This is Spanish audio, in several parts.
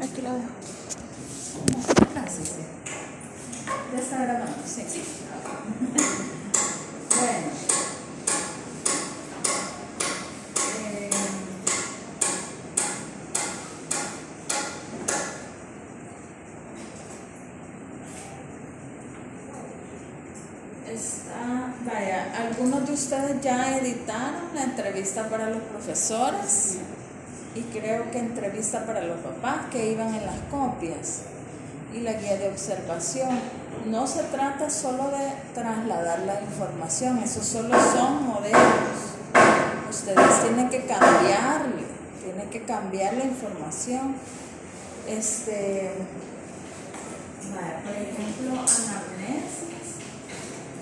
Aquí lo dejo. Gracias, sí. Ya está grabando, sí. sí. Bueno. Eh, Está, vaya, algunos de ustedes ya editaron la entrevista para los profesores y creo que entrevista para los papás que iban en las copias y la guía de observación. No se trata solo de trasladar la información, esos solo son modelos. Ustedes tienen que cambiarle, tienen que cambiar la información. Este, por ejemplo,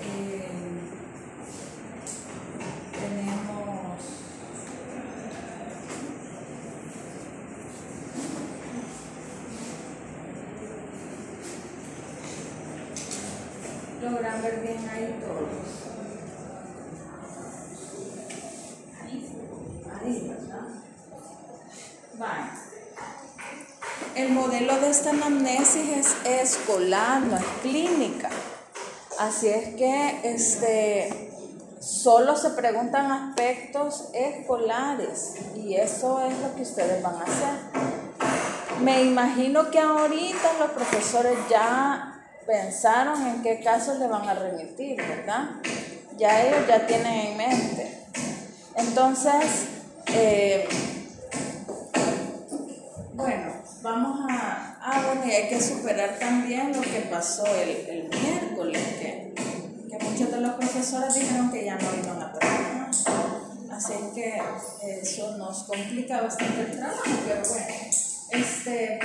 eh, tenemos logran ver bien ahí todos. Ahí, ¿verdad? Vale. El modelo de esta anamnesis es escolar, no es clínica. Así es que este, solo se preguntan aspectos escolares y eso es lo que ustedes van a hacer. Me imagino que ahorita los profesores ya pensaron en qué casos le van a remitir, ¿verdad? Ya ellos ya tienen en mente. Entonces, eh, bueno, vamos a... Ah, bueno, y hay que superar también lo que pasó el, el miércoles, que, que muchos de los profesores dijeron que ya no iban a trabajar. Así que eso nos complica bastante el trabajo, pero bueno, este...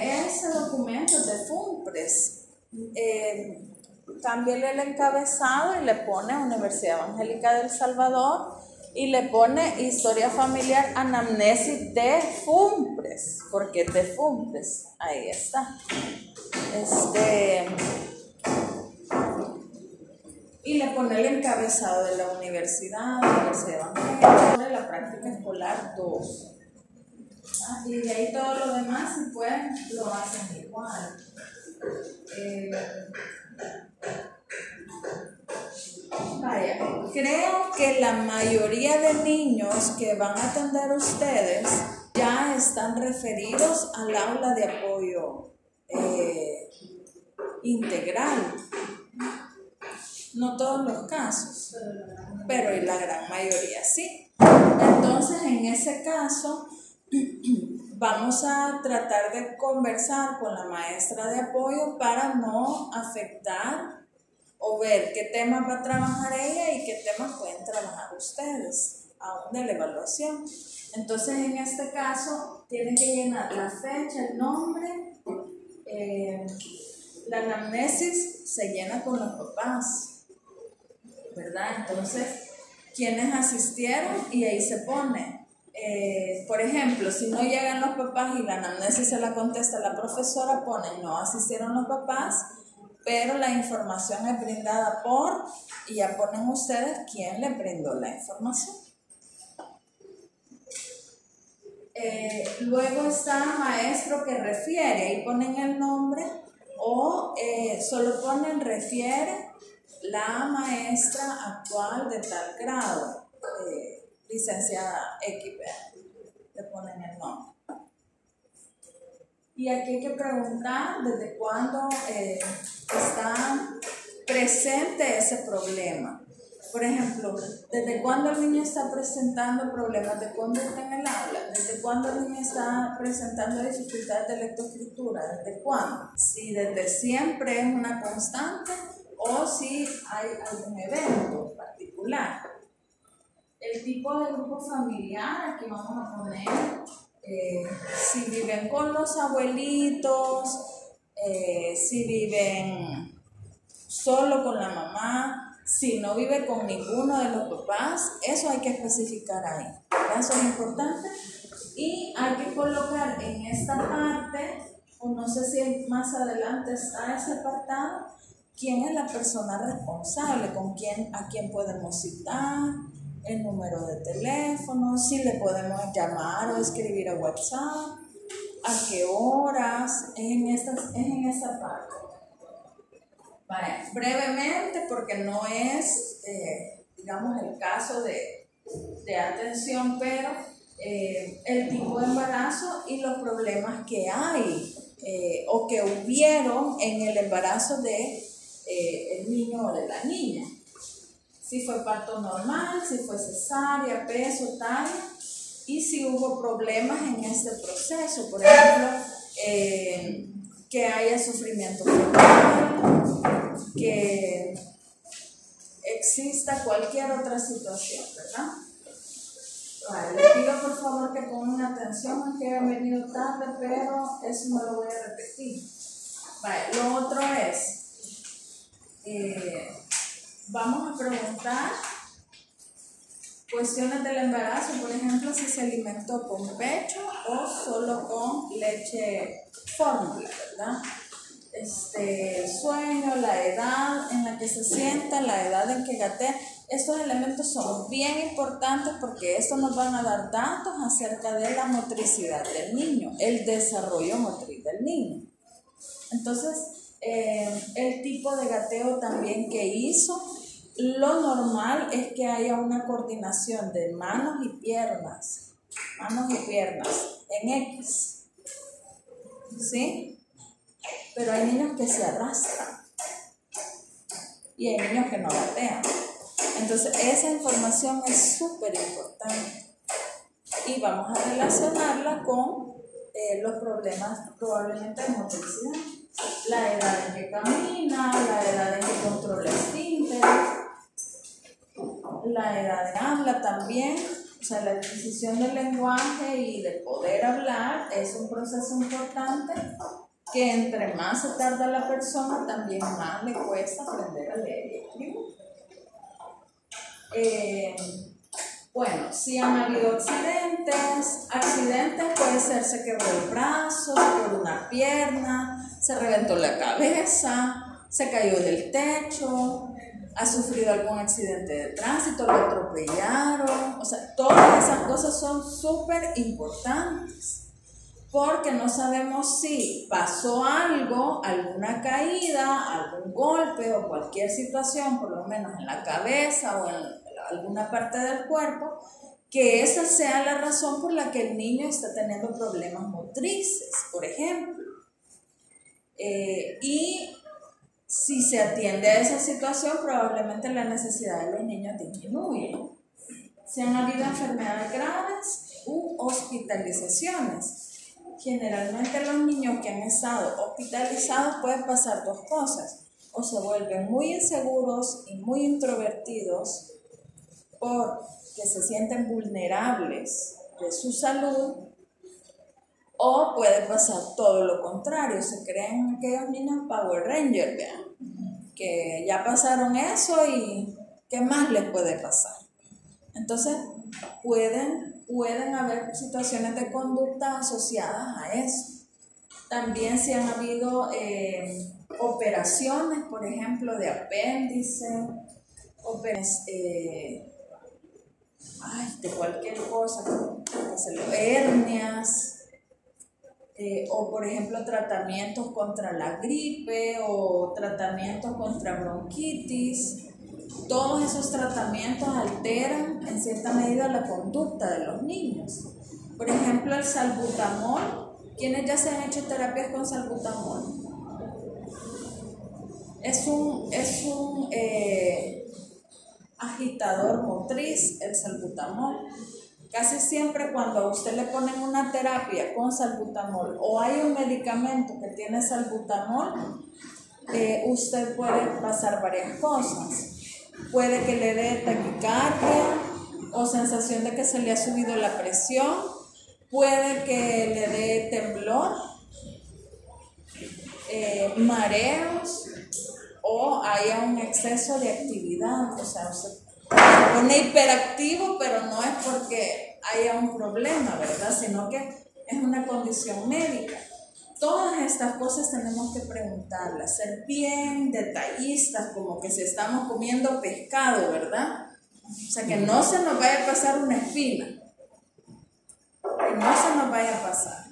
Ese documento de FUMPRES, eh, cámbiale el encabezado y le pone Universidad Evangélica del Salvador y le pone Historia Familiar Anamnesis de FUMPRES, porque de FUMPRES, ahí está. Este, y le pone el encabezado de la universidad, Universidad de la práctica escolar 2. Ah, y de ahí todo lo demás, si pueden, lo hacen igual. Eh, vaya, creo que la mayoría de niños que van a atender ustedes ya están referidos al aula de apoyo eh, integral. No todos los casos, pero en la gran mayoría sí. Entonces, en ese caso, vamos a tratar de conversar con la maestra de apoyo para no afectar o ver qué temas va a trabajar ella y qué temas pueden trabajar ustedes, aún de la evaluación. Entonces, en este caso, tienen que llenar la fecha, el nombre, eh, la anamnesis se llena con los papás, ¿verdad? Entonces, quienes asistieron y ahí se pone eh, por ejemplo, si no llegan los papás y la anamnesis se la contesta la profesora, pone no asistieron los papás, pero la información es brindada por, y ya ponen ustedes quién le brindó la información. Eh, luego está maestro que refiere, ahí ponen el nombre, o eh, solo ponen refiere la maestra actual de tal grado licenciada XP, le ponen el nombre. Y aquí hay que preguntar desde cuándo eh, está presente ese problema. Por ejemplo, ¿desde cuándo el niño está presentando problemas de conducta en el aula? ¿Desde cuándo el niño está presentando dificultades de lectoescritura? ¿Desde cuándo? Si desde siempre es una constante o si hay algún evento particular el tipo de grupo familiar, aquí vamos a poner eh, si viven con los abuelitos, eh, si viven solo con la mamá, si no vive con ninguno de los papás, eso hay que especificar ahí. Eso es importante. Y hay que colocar en esta parte, o no sé si más adelante está ese apartado, quién es la persona responsable, con quién, a quién podemos citar, el número de teléfono, si le podemos llamar o escribir a WhatsApp, a qué horas, es en, estas, es en esta parte. brevemente, porque no es, eh, digamos, el caso de, de atención, pero eh, el tipo de embarazo y los problemas que hay eh, o que hubieron en el embarazo de el niño o de la niña. Si fue parto normal, si fue cesárea, peso, tal y si hubo problemas en este proceso, por ejemplo, eh, que haya sufrimiento que exista cualquier otra situación, ¿verdad? Vale, les pido por favor que pongan atención, aunque he venido tarde, pero eso no lo voy a repetir. Vale, lo otro es, eh, vamos a preguntar Cuestiones del embarazo, por ejemplo, si se alimentó con pecho o solo con leche fórmula, ¿verdad? Este, sueño, la edad en la que se sienta, la edad en que gatea. Estos elementos son bien importantes porque estos nos van a dar datos acerca de la motricidad del niño, el desarrollo motriz del niño. Entonces, eh, el tipo de gateo también que hizo lo normal es que haya una coordinación de manos y piernas, manos y piernas en X. ¿Sí? Pero hay niños que se arrastran y hay niños que no gatean. Entonces, esa información es súper importante y vamos a relacionarla con eh, los problemas probablemente de motricidad. La edad en que camina, la edad en que controla esfínteres la edad de habla también, o sea, la adquisición del lenguaje y de poder hablar es un proceso importante que entre más se tarda la persona, también más le cuesta aprender a leer y escribir. Eh, bueno, si han habido accidentes, accidentes puede ser se quebró el brazo, se quebró una pierna, se reventó la cabeza, se cayó del techo, ha sufrido algún accidente de tránsito, lo atropellaron, o sea, todas esas cosas son súper importantes porque no sabemos si pasó algo, alguna caída, algún golpe o cualquier situación, por lo menos en la cabeza o en alguna parte del cuerpo, que esa sea la razón por la que el niño está teniendo problemas motrices, por ejemplo. Eh, y si se atiende a esa situación, probablemente la necesidad de los niños disminuye. Si han habido enfermedades graves u hospitalizaciones. Generalmente los niños que han estado hospitalizados pueden pasar dos cosas. O se vuelven muy inseguros y muy introvertidos porque se sienten vulnerables de su salud o puede pasar todo lo contrario, se creen aquellos niños Power Rangers, que ya pasaron eso y ¿qué más les puede pasar? Entonces, pueden, pueden haber situaciones de conducta asociadas a eso. También si han habido eh, operaciones, por ejemplo, de apéndice, operaciones, eh, de cualquier cosa, hernias, eh, o por ejemplo tratamientos contra la gripe o tratamientos contra bronquitis. Todos esos tratamientos alteran en cierta medida la conducta de los niños. Por ejemplo, el salbutamol, quienes ya se han hecho terapias con salbutamol. Es un, es un eh, agitador motriz, el salbutamol Casi siempre cuando usted le ponen una terapia con salbutamol o hay un medicamento que tiene salbutamol, eh, usted puede pasar varias cosas. Puede que le dé taquicardia o sensación de que se le ha subido la presión. Puede que le dé temblor, eh, mareos o haya un exceso de actividad. O sea, se pone hiperactivo, pero no es porque haya un problema, ¿verdad? Sino que es una condición médica. Todas estas cosas tenemos que preguntarlas, ser bien detallistas, como que si estamos comiendo pescado, ¿verdad? O sea, que no se nos vaya a pasar una espina, que no se nos vaya a pasar.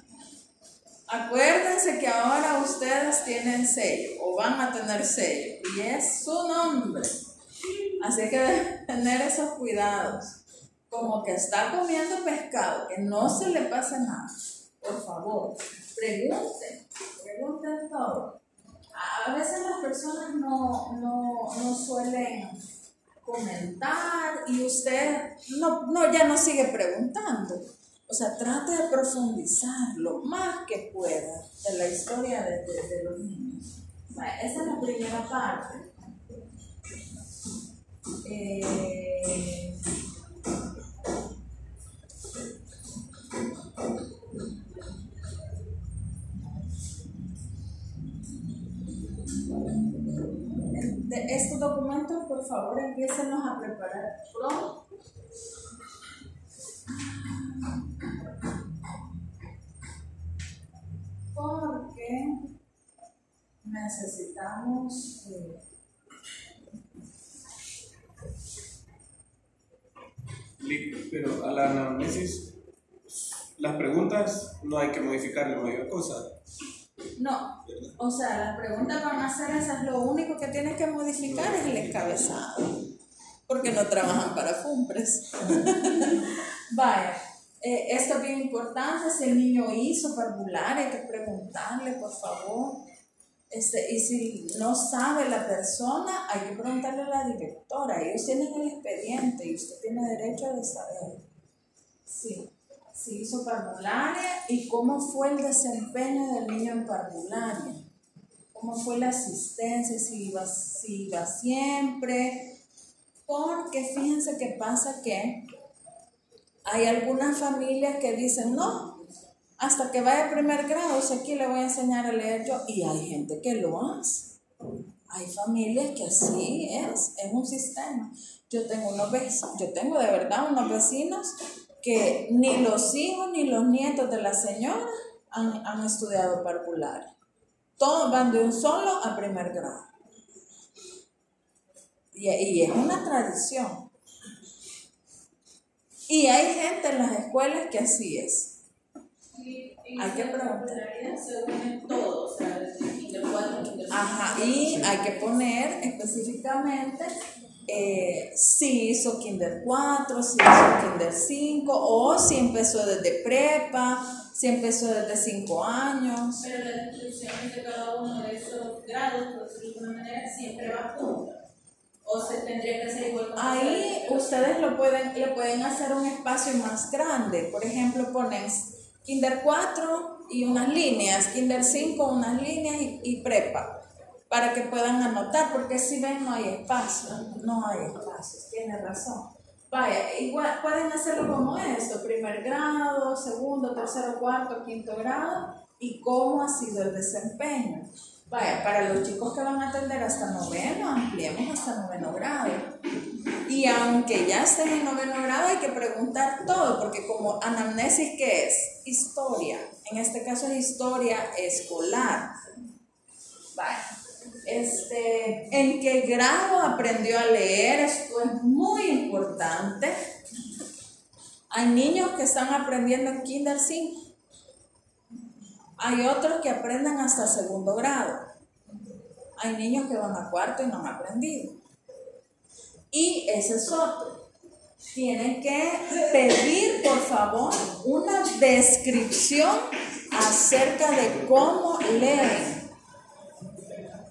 Acuérdense que ahora ustedes tienen sello o van a tener sello y es su nombre. Así que deben tener esos cuidados. Como que está comiendo pescado, que no se le pase nada. Por favor, pregunten, pregunten todo. A veces las personas no, no suelen comentar y usted no, no, ya no sigue preguntando. O sea, trate de profundizar lo más que pueda de la historia de, de, los niños. esa es la primera parte. Eh, de estos documentos, por favor, empiecen a preparar pronto. Porque necesitamos eh, pero a la anamnesis las preguntas no hay que modificarle mayor cosa. No, o sea, las preguntas van a ser esas, lo único que tienes que modificar es el encabezado, porque no trabajan para FUMPRES. Vaya, eh, esto es bien importante, si el niño hizo parvular, hay que preguntarle, por favor. Este, y si no sabe la persona, hay que preguntarle a la directora. Ellos tienen el expediente y usted tiene derecho de saber. Sí si hizo parvularia y cómo fue el desempeño del niño en parvularia, cómo fue la asistencia, si iba, si iba siempre, porque fíjense que pasa que hay algunas familias que dicen, no, hasta que vaya a primer grado, si aquí le voy a enseñar a leer yo, y hay gente que lo hace. Hay familias que así es, es un sistema. Yo tengo unos yo tengo de verdad unos vecinos que ni los hijos ni los nietos de la señora han, estudiado parvularia. Todos van de un solo a primer grado. Y, y, es una tradición. Y hay gente en las escuelas que así es. hay que preguntar. Ajá, y hay que poner específicamente eh, si hizo Kinder 4, si hizo Kinder 5, o si empezó desde prepa, si empezó desde 5 años. Pero las instrucciones de cada uno de esos grados, por decirlo de alguna manera, siempre va junta. O se tendría que hacer igual Ahí ustedes lo pueden, le pueden hacer un espacio más grande. Por ejemplo, pones Kinder 4 y unas líneas, Kinder 5 unas líneas y, y prepa para que puedan anotar, porque si ven no hay espacio, no hay espacio, tiene razón. Vaya, igual pueden hacerlo como esto, primer grado, segundo, tercero, cuarto, quinto grado, y cómo ha sido el desempeño. Para los chicos que van a atender hasta noveno, ampliemos hasta noveno grado. Y aunque ya estén en noveno grado, hay que preguntar todo, porque como anamnesis, ¿qué es? Historia. En este caso es historia escolar. Este, en qué grado aprendió a leer, esto es muy importante. Hay niños que están aprendiendo en Kinder 5. Hay otros que aprenden hasta segundo grado. Hay niños que van a cuarto y no han aprendido. Y ese es otro. Tienen que pedir, por favor, una descripción acerca de cómo leen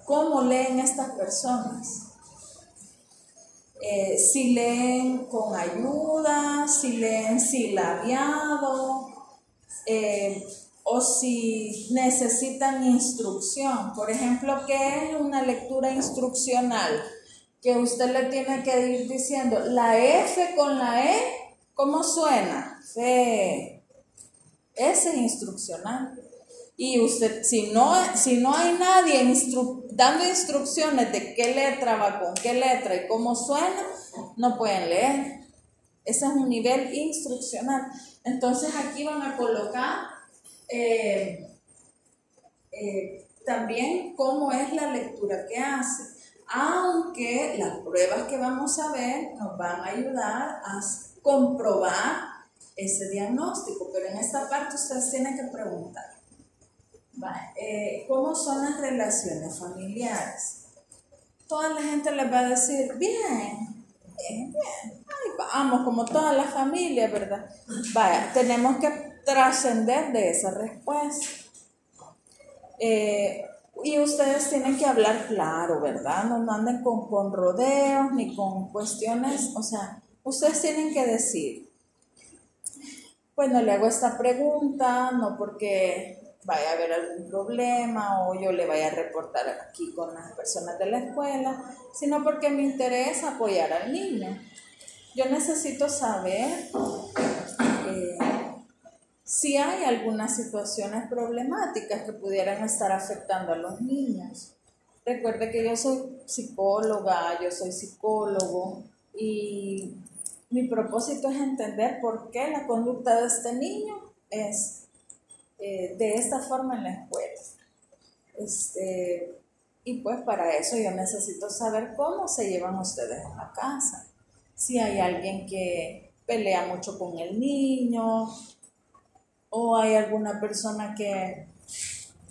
cómo leen estas personas. Eh, si leen con ayuda, si leen silabiado, eh, o si necesitan instrucción. Por ejemplo, ¿qué es una lectura instruccional? Que usted le tiene que ir diciendo, la F con la E, ¿cómo suena? F. Ese es instruccional. Y usted, si no, si no hay nadie dando instrucciones de qué letra va con qué letra y cómo suena, no pueden leer. Ese es un nivel instruccional. Entonces aquí van a colocar eh, eh, también cómo es la lectura que hace. Aunque las pruebas que vamos a ver nos van a ayudar a comprobar ese diagnóstico, pero en esta parte ustedes tienen que preguntar. Eh, ¿Cómo son las relaciones familiares? Toda la gente les va a decir, bien, bien, bien. Vamos, como toda la familia, ¿verdad? Vaya, tenemos que trascender de esa respuesta. Eh, y ustedes tienen que hablar claro, ¿verdad? No anden con, con rodeos ni con cuestiones, o sea, ustedes tienen que decir, bueno, le hago esta pregunta, no porque vaya a haber algún problema o yo le vaya a reportar aquí con las personas de la escuela, sino porque me interesa apoyar al niño. Yo necesito saber eh, si hay algunas situaciones problemáticas que pudieran estar afectando a los niños. Recuerde que yo soy psicóloga, yo soy psicólogo y mi propósito es entender por qué la conducta de este niño es eh, de esta forma en la escuela. Este, y pues para eso yo necesito saber cómo se llevan ustedes en la casa. Si hay alguien que pelea mucho con el niño o hay alguna persona que,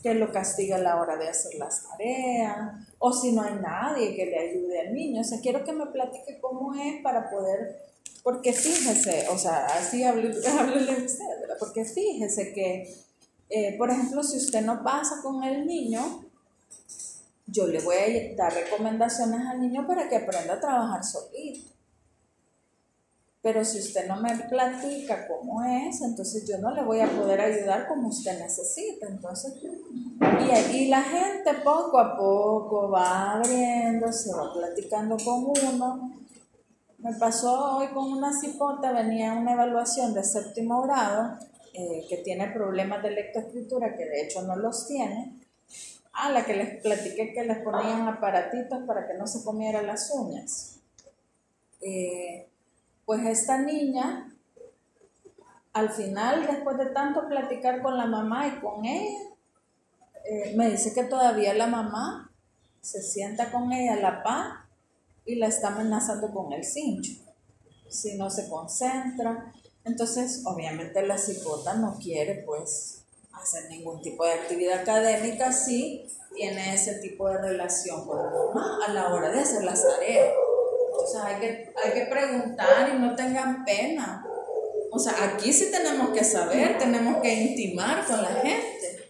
que lo castiga a la hora de hacer las tareas o si no hay nadie que le ayude al niño. O sea, quiero que me platique cómo es para poder, porque fíjese, o sea, así háblele usted, ¿verdad? Porque fíjese que eh, por ejemplo, si usted no pasa con el niño, yo le voy a dar recomendaciones al niño para que aprenda a trabajar solito. Pero si usted no me platica cómo es, entonces yo no le voy a poder ayudar como usted necesita. Entonces, y, y la gente poco a poco va abriendo, se va platicando con uno. Me pasó hoy con una cipota, venía una evaluación de séptimo grado eh, que tiene problemas de lectoescritura, que de hecho no los tiene, a la que les platiqué que les ponían aparatitos para que no se comiera las uñas. Eh, pues esta niña, al final, después de tanto platicar con la mamá y con ella, eh, me dice que todavía la mamá se sienta con ella a la paz y la está amenazando con el cincho. Si no se concentra, entonces, obviamente la cipota no quiere pues hacer ningún tipo de actividad académica si tiene ese tipo de relación con la mamá a la hora de hacer las tareas. Entonces hay que, hay que preguntar y no tengan pena. O sea, aquí sí tenemos que saber, tenemos que intimar con la gente,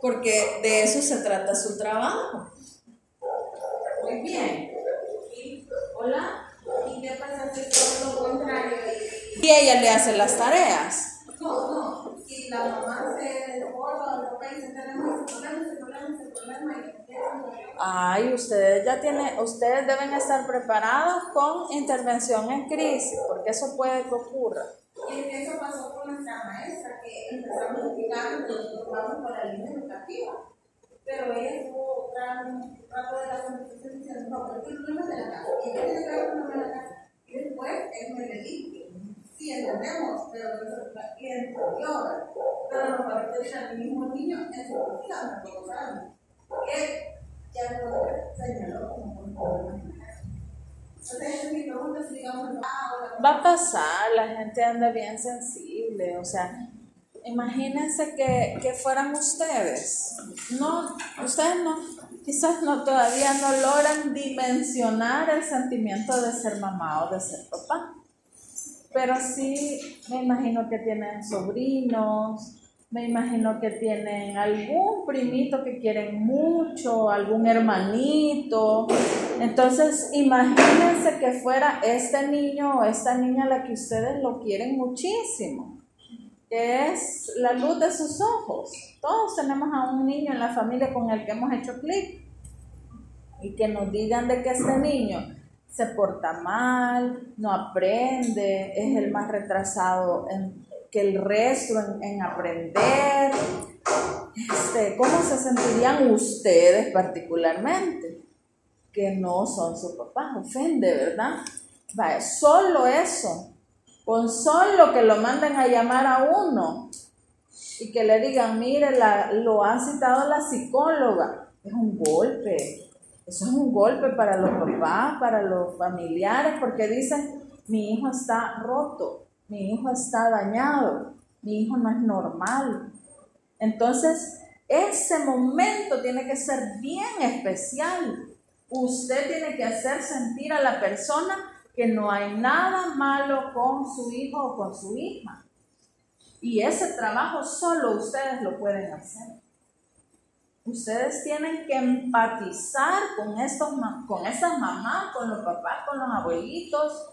porque de eso se trata su trabajo. Muy bien. Hola. ¿Y qué pasa si todo lo contrario? y ella le hace las tareas. No, no, si la mamá se desborda se tenemos ese problema, ese problema, ese problema Ay, ustedes ya tienen, ustedes deben estar preparados con intervención en crisis, porque eso puede que ocurra. Y eso pasó con nuestra maestra, que empezamos a explicar que nosotros vamos por la línea educativa. Pero ella estuvo un rato de la conversación diciendo, no, el problema es de la casa. Y que ver con el problema de la casa. Y después es muy limpio sí entendemos, pero nuestra interior, pero nos parece al mismo niño en su confianza, porque sabemos que ya lo señaló como un problema. Va a pasar, la gente anda bien sensible, o sea, imagínense que, que fueran ustedes. No, ustedes no, quizás no todavía no logran dimensionar el sentimiento de ser mamá o de ser papá pero sí me imagino que tienen sobrinos, me imagino que tienen algún primito que quieren mucho, algún hermanito. Entonces, imagínense que fuera este niño o esta niña la que ustedes lo quieren muchísimo, que es la luz de sus ojos. Todos tenemos a un niño en la familia con el que hemos hecho clic y que nos digan de que este niño se porta mal, no aprende, es el más retrasado que el resto en, aprender. Este, ¿Cómo se sentirían ustedes particularmente? Que no son su papá, ofende, ¿verdad? Vaya, solo eso, con solo que lo manden a llamar a uno y que le digan, mire, la, lo ha citado la psicóloga, es un golpe, eso es un golpe para los papás, para los familiares, porque dicen, mi hijo está roto, mi hijo está dañado, mi hijo no es normal. Entonces, ese momento tiene que ser bien especial. Usted tiene que hacer sentir a la persona que no hay nada malo con su hijo o con su hija. Y ese trabajo solo ustedes lo pueden hacer. Ustedes tienen que empatizar con, estos, con esas mamás, con los papás, con los abuelitos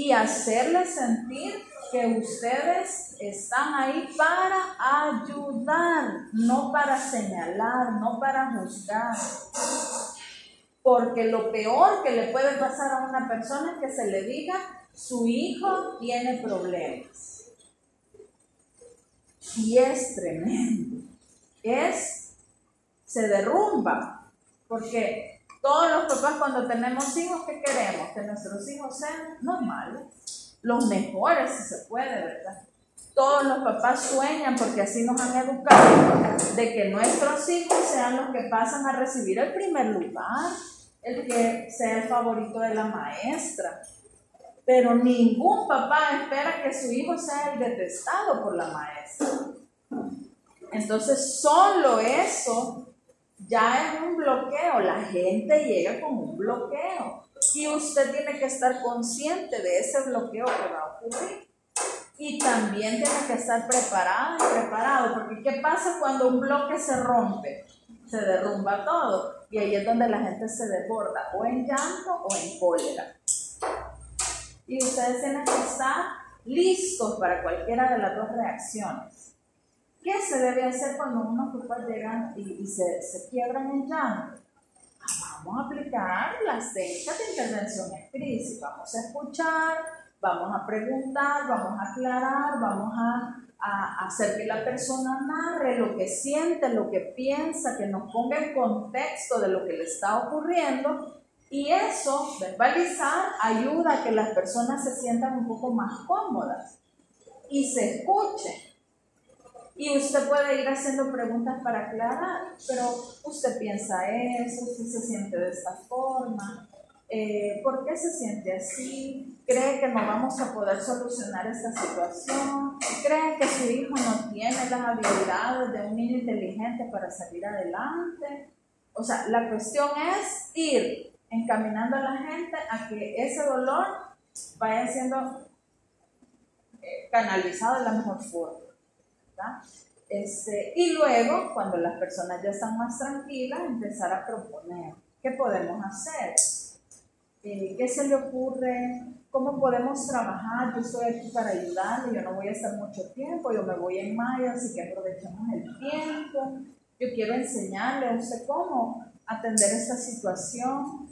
y hacerles sentir que ustedes están ahí para ayudar, no para señalar, no para juzgar. Porque lo peor que le puede pasar a una persona es que se le diga, su hijo tiene problemas. Y es tremendo. Es, se derrumba. Porque todos los papás cuando tenemos hijos, ¿qué queremos? Que nuestros hijos sean normales, los mejores si se puede, ¿verdad? Todos los papás sueñan, porque así nos han educado, de que nuestros hijos sean los que pasan a recibir el primer lugar, el que sea el favorito de la maestra. Pero ningún papá espera que su hijo sea el detestado por la maestra. Entonces, solo eso ya es un bloqueo. La gente llega con un bloqueo. Y usted tiene que estar consciente de ese bloqueo que va a ocurrir. Y también tiene que estar preparado y preparado. Porque ¿qué pasa cuando un bloque se rompe? Se derrumba todo. Y ahí es donde la gente se desborda, o en llanto o en cólera. Y ustedes tienen que estar listos para cualquiera de las dos reacciones. ¿Qué se debe hacer cuando unos papás llegan y, se, se, quiebran en llanto? Ah, vamos a aplicar las técnicas de intervención en crisis. Vamos a escuchar, vamos a preguntar, vamos a aclarar, vamos a, a, hacer que la persona narre lo que siente, lo que piensa, que nos ponga en contexto de lo que le está ocurriendo. Y eso, verbalizar, ayuda a que las personas se sientan un poco más cómodas y se escuchen. Y usted puede ir haciendo preguntas para aclarar, pero usted piensa eso, usted se siente de esta forma, eh, ¿por qué se siente así? ¿Cree que no vamos a poder solucionar esta situación? ¿Cree que su hijo no tiene las habilidades de un niño inteligente para salir adelante? O sea, la cuestión es ir encaminando a la gente a que ese dolor vaya siendo eh, canalizado de la mejor forma. Este, y luego, cuando las personas ya están más tranquilas, empezar a proponer qué podemos hacer, eh, qué se le ocurre, cómo podemos trabajar. Yo estoy aquí para ayudarle, yo no voy a estar mucho tiempo, yo me voy en mayo, así que aprovechemos el tiempo. Yo quiero enseñarle a usted cómo atender esta situación.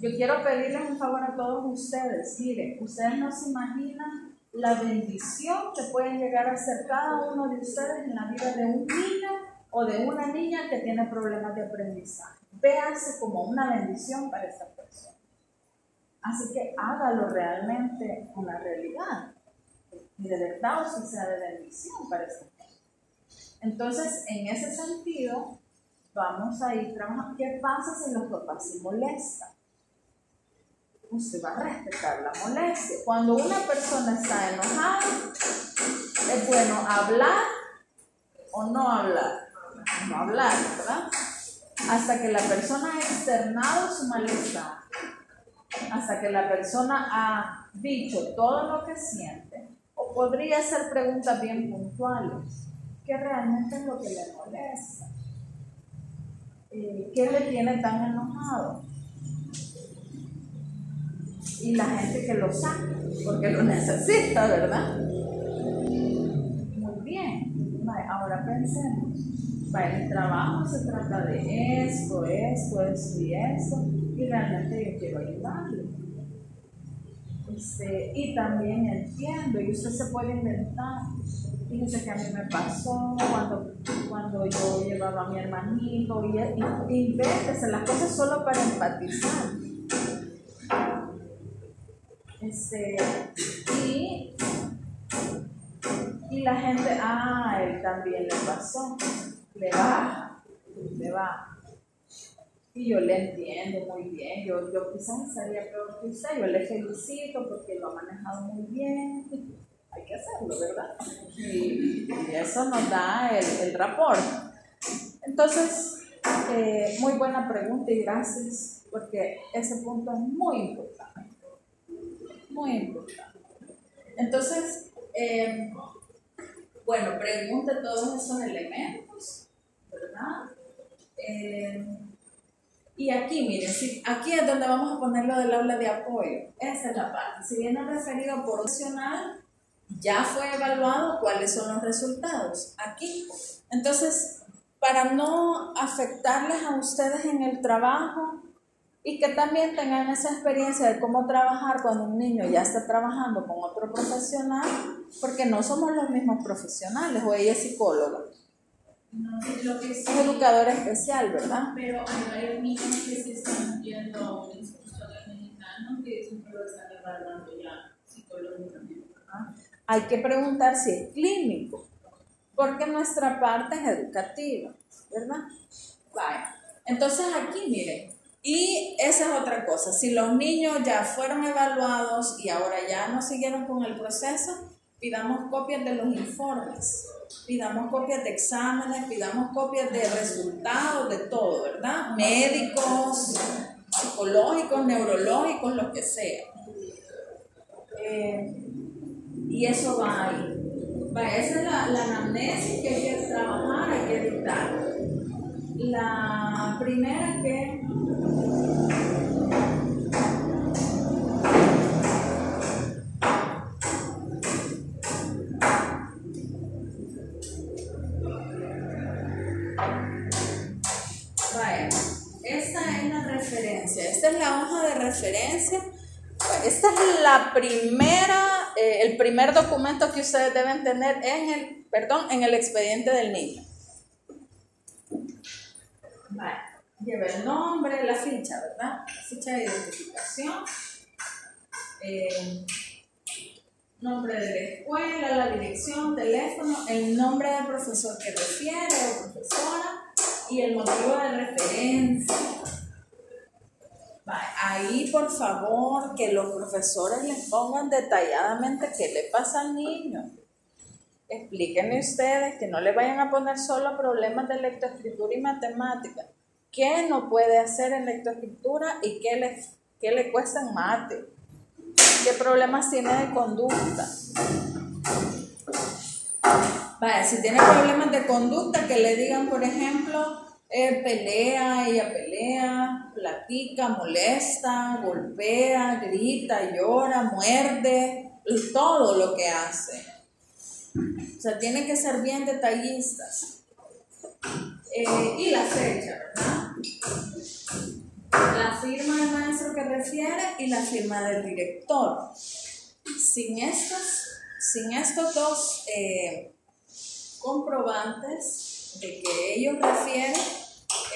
Yo quiero pedirles un favor a todos ustedes. Miren, ustedes no se imaginan la bendición que pueden llegar a ser cada uno de ustedes en la vida de un niño o de una niña que tiene problemas de aprendizaje. Véanse como una bendición para esta persona. Así que hágalo realmente una realidad. Y de verdad usted sea de bendición para esta persona. Entonces, en ese sentido, vamos a ir trabajando. ¿Qué pasa si los papás se molestan? Usted va a respetar la molestia. Cuando una persona está enojada, es bueno hablar o no hablar. No hablar, ¿verdad? Hasta que la persona ha externado su malestar, hasta que la persona ha dicho todo lo que siente, o podría hacer preguntas bien puntuales. ¿Qué realmente es lo que le molesta? Eh, ¿Qué le tiene tan enojado? Y la gente que lo saca, porque lo necesita, ¿verdad? Muy bien. ahora pensemos. el trabajo se trata de esto, esto, esto y esto, y realmente yo quiero ayudarle. Este, y también entiendo, y usted se puede inventar. Fíjense que a mí me pasó cuando, cuando yo llevaba a mi hermanito, y, y las cosas solo para empatizar este, y, y la gente, ah, él también le pasó, le va, le va. Y yo le entiendo muy bien, yo, yo quizás estaría peor que usted, yo le felicito porque lo ha manejado muy bien. hay que hacerlo, ¿verdad? Y, y eso nos da el, el rapport. Entonces, eh, muy buena pregunta y gracias, porque ese punto es muy importante. Muy importante. Entonces, eh, bueno, pregunte todos esos elementos, ¿verdad? Eh, y aquí, miren, si, aquí es donde vamos a poner lo del aula de apoyo. Esa es la parte. Si viene referido por opcional, ya fue evaluado cuáles son los resultados. Aquí. Entonces, para no afectarles a ustedes en el trabajo y que también tengan esa experiencia de cómo trabajar cuando un niño ya está trabajando con otro profesional, porque no somos los mismos profesionales, o ella es psicóloga. No, lo que sí, Es educadora especial, ¿verdad? pero hay varios niños que se están yendo a un instituto mexicano que siempre lo están evaluando ya psicológicamente. Hay que preguntar si es clínico, porque nuestra parte es educativa, ¿verdad? Vaya. Entonces aquí, miren, y esa es otra cosa, si los niños ya fueron evaluados y ahora ya no siguieron con el proceso, pidamos copias de los informes, pidamos copias de exámenes, pidamos copias de resultados, de todo, ¿verdad? Médicos, psicológicos, neurológicos, lo que sea. Eh, y eso va ahí. Va, esa es la, la anamnesis que hay que trabajar, hay que dictar. La primera que Vaya, esta es la referencia, esta es la hoja de referencia. Esta es la primera, eh, el primer documento que ustedes deben tener en el, perdón, en el expediente del niño. Vaya, lleva el nombre, la ficha, ¿verdad? La ficha de identificación. eh, nombre de la escuela, la dirección, teléfono, el nombre del profesor que refiere o profesora y el motivo de referencia. Ahí, por favor, que los profesores les pongan detalladamente qué le pasa al niño. Explíquenme ustedes que no le vayan a poner solo problemas de lectoescritura y matemática. ¿Qué no puede hacer en lectoescritura y qué le, qué le cuesta en mate? ¿Qué problemas tiene de conducta? Vaya, si tiene problemas de conducta, que le digan, por ejemplo, eh, pelea, ella pelea, platica, molesta, golpea, grita, llora, muerde, todo lo que hace. O sea, tiene que ser bien detallistas. Eh, y la fecha, ¿verdad? La firma del maestro que refiere y la firma del director. Sin estos, sin estos dos eh, comprobantes de que ellos refieren,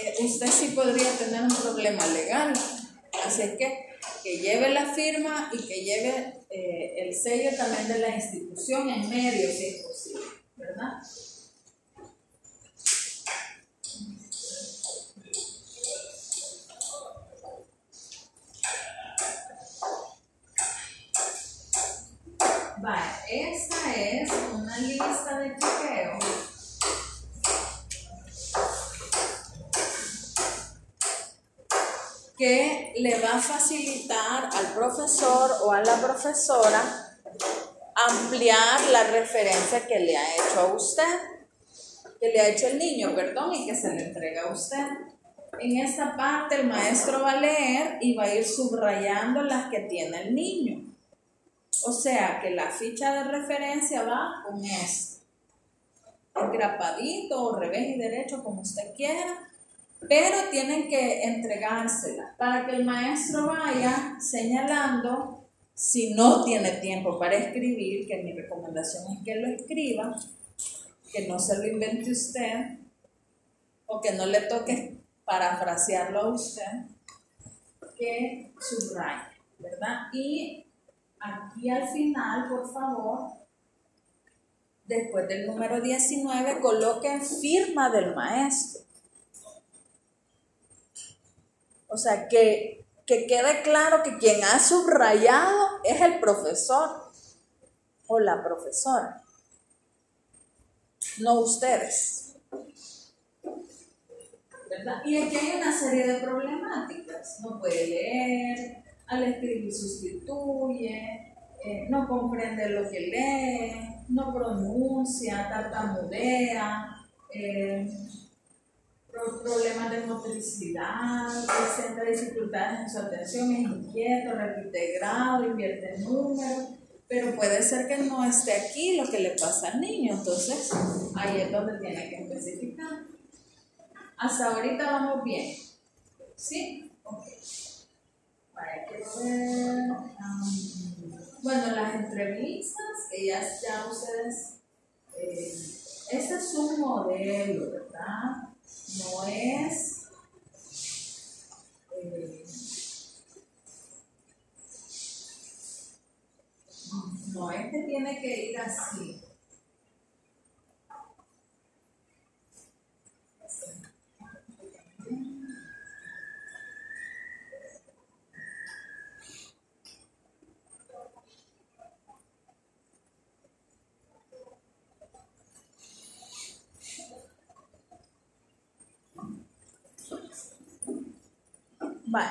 eh, usted sí podría tener un problema legal. Así que que lleve la firma y que lleve el sello también de la institución en medio, si es posible, ¿verdad? Vale, esta es una lista de chequeo. que le va a facilitar al profesor o a la profesora ampliar la referencia que le ha hecho a usted, que le ha hecho el niño, perdón, y que se le entrega a usted. En esta parte el maestro va a leer y va a ir subrayando las que tiene el niño. O sea que la ficha de referencia va con esto. Engrapadito o revés y derecho, como usted quiera, pero tienen que entregársela para que el maestro vaya señalando si no tiene tiempo para escribir, que mi recomendación es que lo escriba, que no se lo invente usted o que no le toque parafrasearlo a usted, que subraye, ¿verdad? Y aquí al final, por favor, después del número 19, coloquen firma del maestro. O sea, que, que quede claro que quien ha subrayado es el profesor o la profesora, no ustedes. ¿Verdad? Y aquí hay una serie de problemáticas. No puede leer, al escribir sustituye, eh, no comprende lo que lee, no pronuncia, tartamudea, eh, problemas de motricidad, presenta dificultades en su atención, es inquieto, repite grado, invierte números, pero puede ser que no esté aquí lo que le pasa al niño, entonces ahí es donde tiene que especificar. Hasta ahorita vamos bien. ¿Sí? Ok. Vaya, quiero ver. am, bueno, las entrevistas, que ya, ya ustedes. eh, este es un modelo, ¿verdad? No es. eh, no es que tiene que ir así.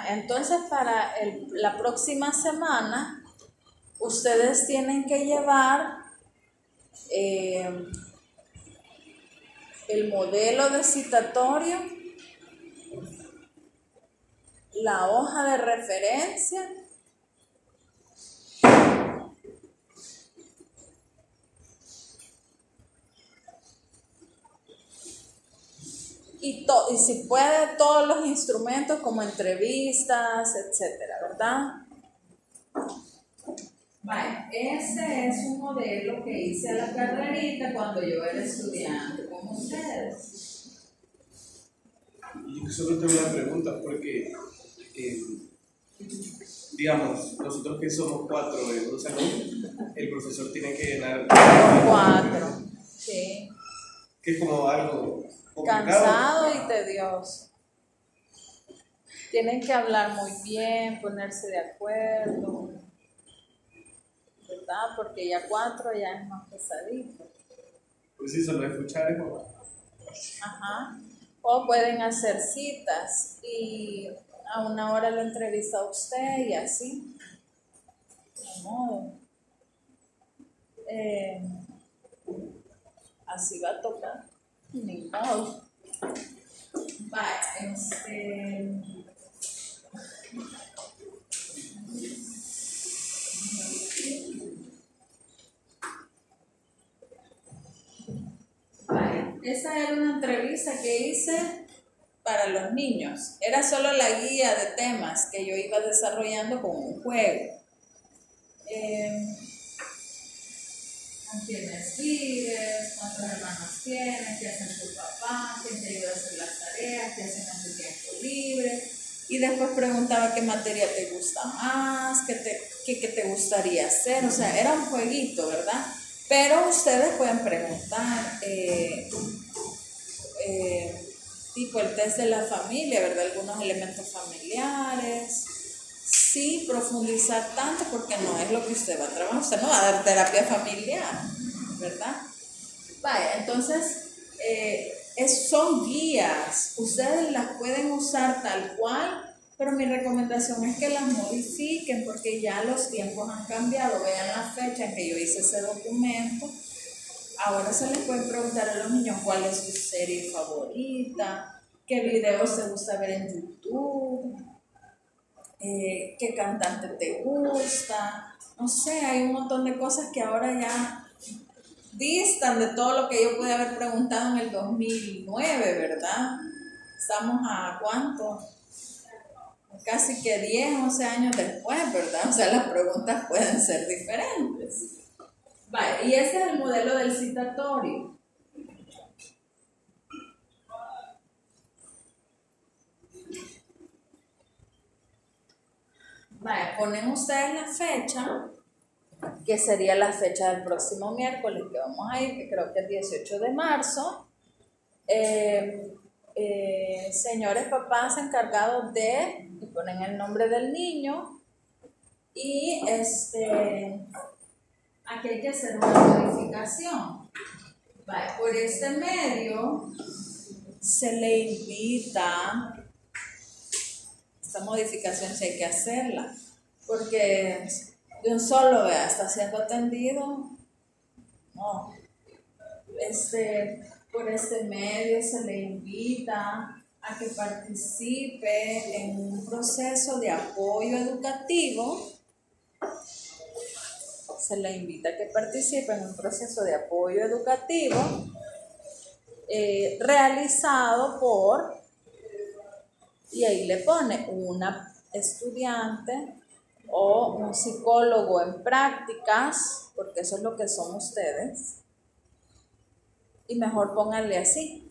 Entonces para la próxima semana ustedes tienen que llevar eh, el modelo de citatorio, la hoja de referencia y, to- y si puede todos los instrumentos como entrevistas, etcétera, ¿verdad? Vale, ese es un modelo que hice a la carrerita cuando yo era estudiante con ustedes. Yo solo tengo una pregunta porque, eh, digamos, nosotros que somos cuatro en un salón, el profesor tiene que llenar Cuatro. Sí. que es como algo complicado. Cansado y tedioso. Tienen que hablar muy bien, ponerse de acuerdo. ¿Verdad? Porque ya cuatro ya es más pesadito. Pues sí, solo escuchar. Ajá. O pueden hacer citas y a una hora lo entrevista a usted y así. Ni modo. Eh, así va a tocar. Ni modo. Vaya, este. Esa era una entrevista que hice para los niños. Era solo la guía de temas que yo iba desarrollando con un juego. Eh, ¿Con quiénes vives? ¿Cuántos hermanos tienes? ¿Qué hacen tus papás? ¿Quién te ayuda a hacer las tareas? ¿Qué hacen en tu tiempo libre? Y después preguntaba qué materia te gusta más, qué te, qué, qué te gustaría hacer. O sea, era un jueguito, ¿verdad? Pero ustedes pueden preguntar, eh, eh, tipo el test de la familia, ¿verdad? Algunos elementos familiares. Sí, profundizar tanto porque no es lo que usted va a trabajar. Usted no va a dar terapia familiar, ¿verdad? Vaya, entonces eh, es, son guías. Ustedes las pueden usar tal cual, pero mi recomendación es que las modifiquen porque ya los tiempos han cambiado. Vean la fecha en que yo hice ese documento. Ahora se les puede preguntar a los niños cuál es su serie favorita, qué videos te gusta ver en YouTube, eh, qué cantante te gusta. No sé, hay un montón de cosas que ahora ya distan de todo lo que yo pude haber preguntado en el 2009, ¿verdad? Estamos a cuánto? Casi que 10, 11 años después, ¿verdad? O sea, las preguntas pueden ser diferentes. Vale, y ese es el modelo del citatorio. Vale, ponen ustedes la fecha, que sería la fecha del próximo miércoles que vamos a ir, que creo que es 18 de marzo. Eh, eh, señores papás encargados de, y ponen el nombre del niño, y este, aquí hay que hacer una modificación. Vale, por este medio se le invita, esta modificación sí hay que hacerla, porque de un solo, vea, está siendo atendido, no. Este, por este medio se le invita a que participe en un proceso de apoyo educativo. Se le invita a que participe en un proceso de apoyo educativo eh, realizado por, y ahí le pone una estudiante o un psicólogo en prácticas, porque eso es lo que son ustedes, y mejor pónganle así,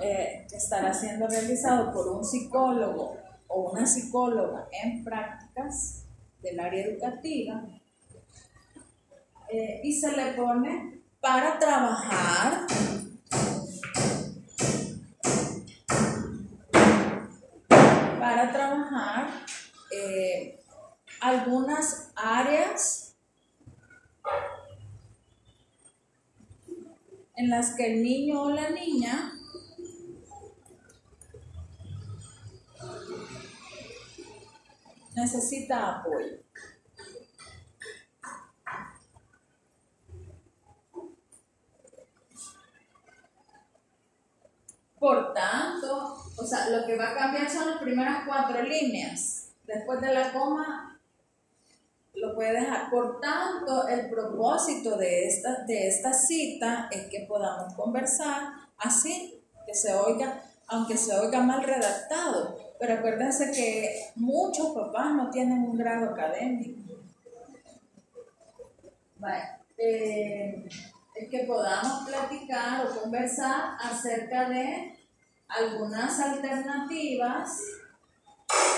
eh, estará siendo realizado por un psicólogo o una psicóloga en prácticas del área educativa eh, y se le pone para trabajar eh, algunas áreas en las que el niño o la niña necesita apoyo. Por tanto, o sea, lo que va a cambiar son las primeras cuatro líneas. Después de la coma, lo puede dejar. Por tanto, el propósito de esta, de esta cita es que podamos conversar así, que se oiga, aunque se oiga mal redactado. Pero acuérdense que muchos papás no tienen un grado académico. Vale. Eh, es que podamos platicar o conversar acerca de algunas alternativas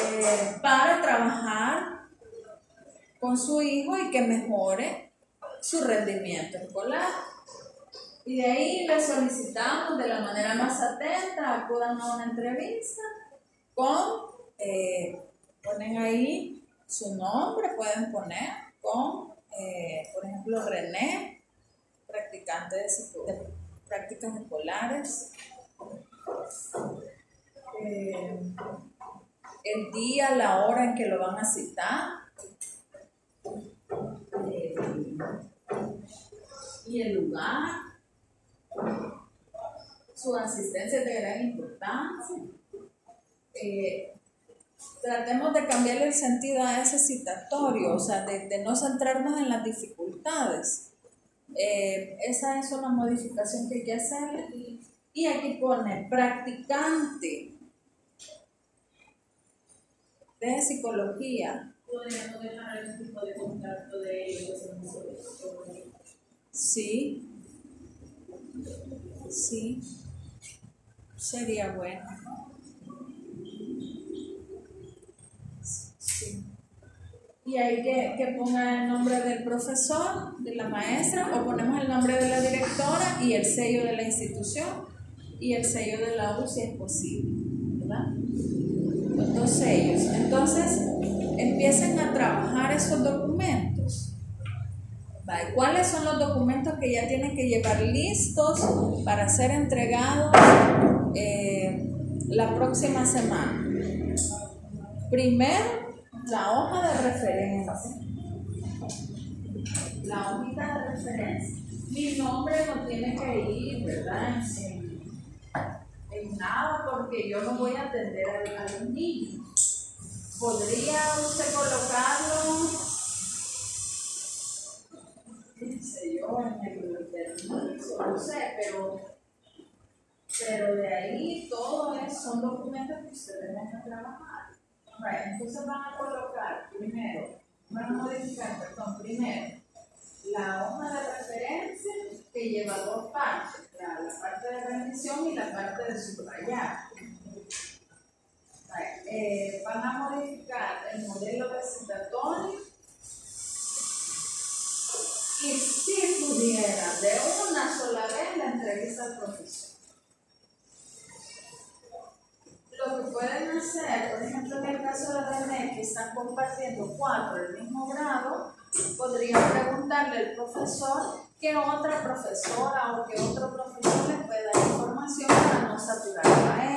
eh, para trabajar con su hijo y que mejore su rendimiento escolar. Y de ahí le solicitamos de la manera más atenta, acudan a una entrevista con, eh, ponen ahí su nombre, pueden poner con, eh, por ejemplo, René, practicante de, prácticas escolares. Eh, el día, la hora en que lo van a citar. Eh, y el lugar. Su asistencia es de gran importancia. Eh, tratemos de cambiar el sentido a ese citatorio, o sea, de no centrarnos en las dificultades eh, esa es una modificación que hay que hacer. Y aquí pone practicante de psicología. ¿Podríamos dejar tipo de contacto de ellos Sí. Sí. Sería bueno. Y hay que, que ponga el nombre del profesor, de la maestra, o ponemos el nombre de la directora y el sello de la institución y el sello de la U si es posible, ¿verdad? Los dos sellos. Entonces, empiecen a trabajar esos documentos. ¿Cuáles son los documentos que ya tienen que llevar listos para ser entregados eh, la próxima semana? Primero, la hoja de referencia. La hojita de referencia. Mi nombre no tiene que ir, ¿verdad? En, nada, porque yo no voy a atender a, los niños. ¿Podría usted colocarlo? No yo, en el no sé, pero, pero de ahí todo es, son documentos que ustedes van a trabajar entonces van a colocar primero, van a modificar, perdón, primero la hoja de referencia que lleva dos partes, la, parte de rendición y la parte de subrayar. Eh, van a modificar el modelo de citatorio y si pudiera de una sola vez la entrevista al profesor. Lo que pueden hacer, por ejemplo, en el caso de René, que están compartiendo cuatro del mismo grado, podría preguntarle al profesor qué otra profesora o qué otro profesor le puede dar información para no saturar a.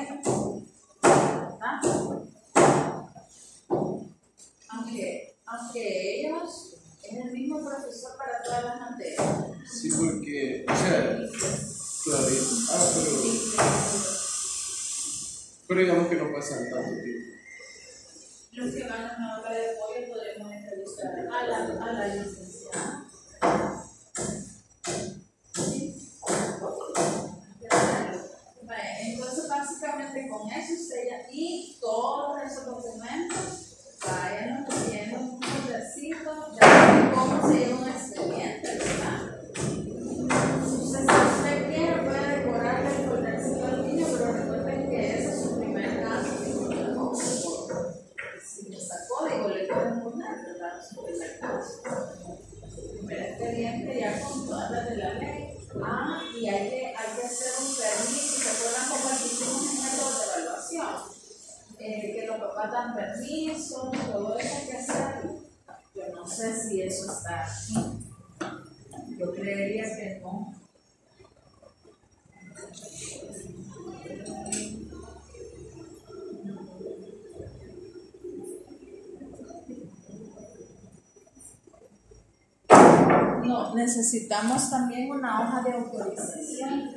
¿Verdad? Aunque, aunque ellos es el mismo profesor para todas las materias. Sí, porque, o sea, todavía. Ah, pero. Pero digamos que no pasan tanto tiempo. Los que van a una hora de apoyo podremos entrevistar a la, a la licenciada. Necesitamos también una hoja de autorización,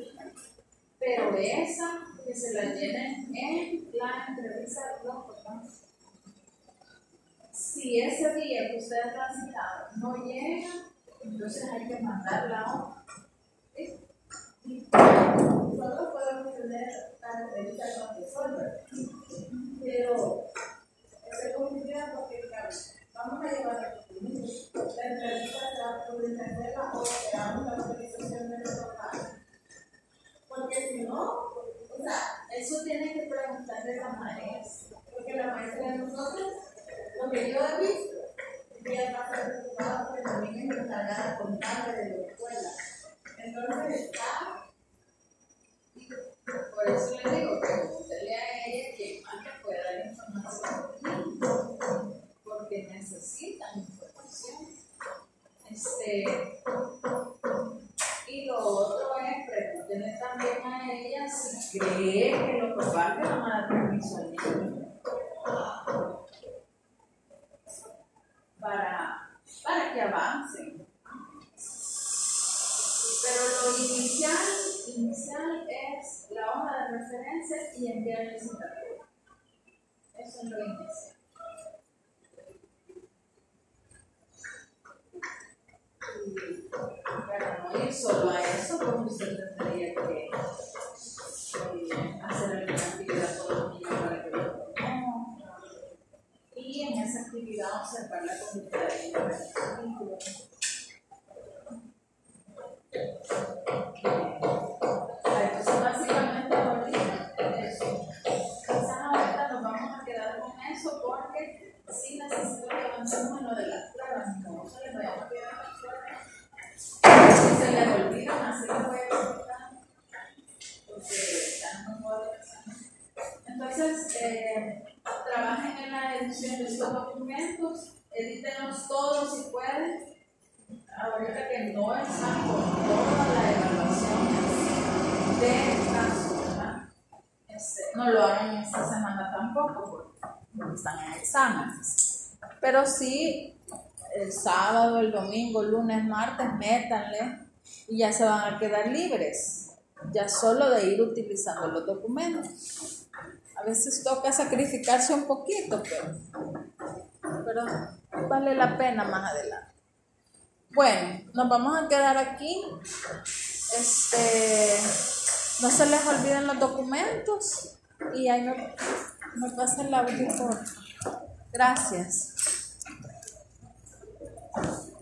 pero esa que se la llenen en la entrevista de los papás. Si ese día que ustedes han citado no llega, entonces hay que mandar la hoja. ¿Sí? Nosotros podemos tener la entrevista con el ¿verdad? pero es complicado porque, claro, vamos a llevar a la entrevista se va a poder hacerla o la autorización de los papás. Porque si no, o sea, Eso tiene que preguntarle a la maestra. porque la maestra de nosotros, lo que yo he visto, ella está preocupada porque también es encargada contable de la escuela. Entonces está Por eso le digo, pregúntele a ella que más le puede dar información. Porque necesitan información. Este, y lo otro es pregúntenle también a ella si cree que los papás van a dar permiso al niño. Para, para que avancen. Pero lo inicial, inicial es la hoja de referencia y enviar el citatorio. Eso es lo inicial. Para no ir solo a eso, pues usted tendría que eh, hacer alguna actividad Pero sí, el sábado, el domingo, lunes, martes, métanle y ya se van a quedar libres. Ya solo de ir utilizando los documentos. A veces toca sacrificarse un poquito, pero, vale la pena más adelante. Bueno, nos vamos a quedar aquí. Este, no se les olviden los documentos y ahí me, me pasa el audio. Gracias. Thank you.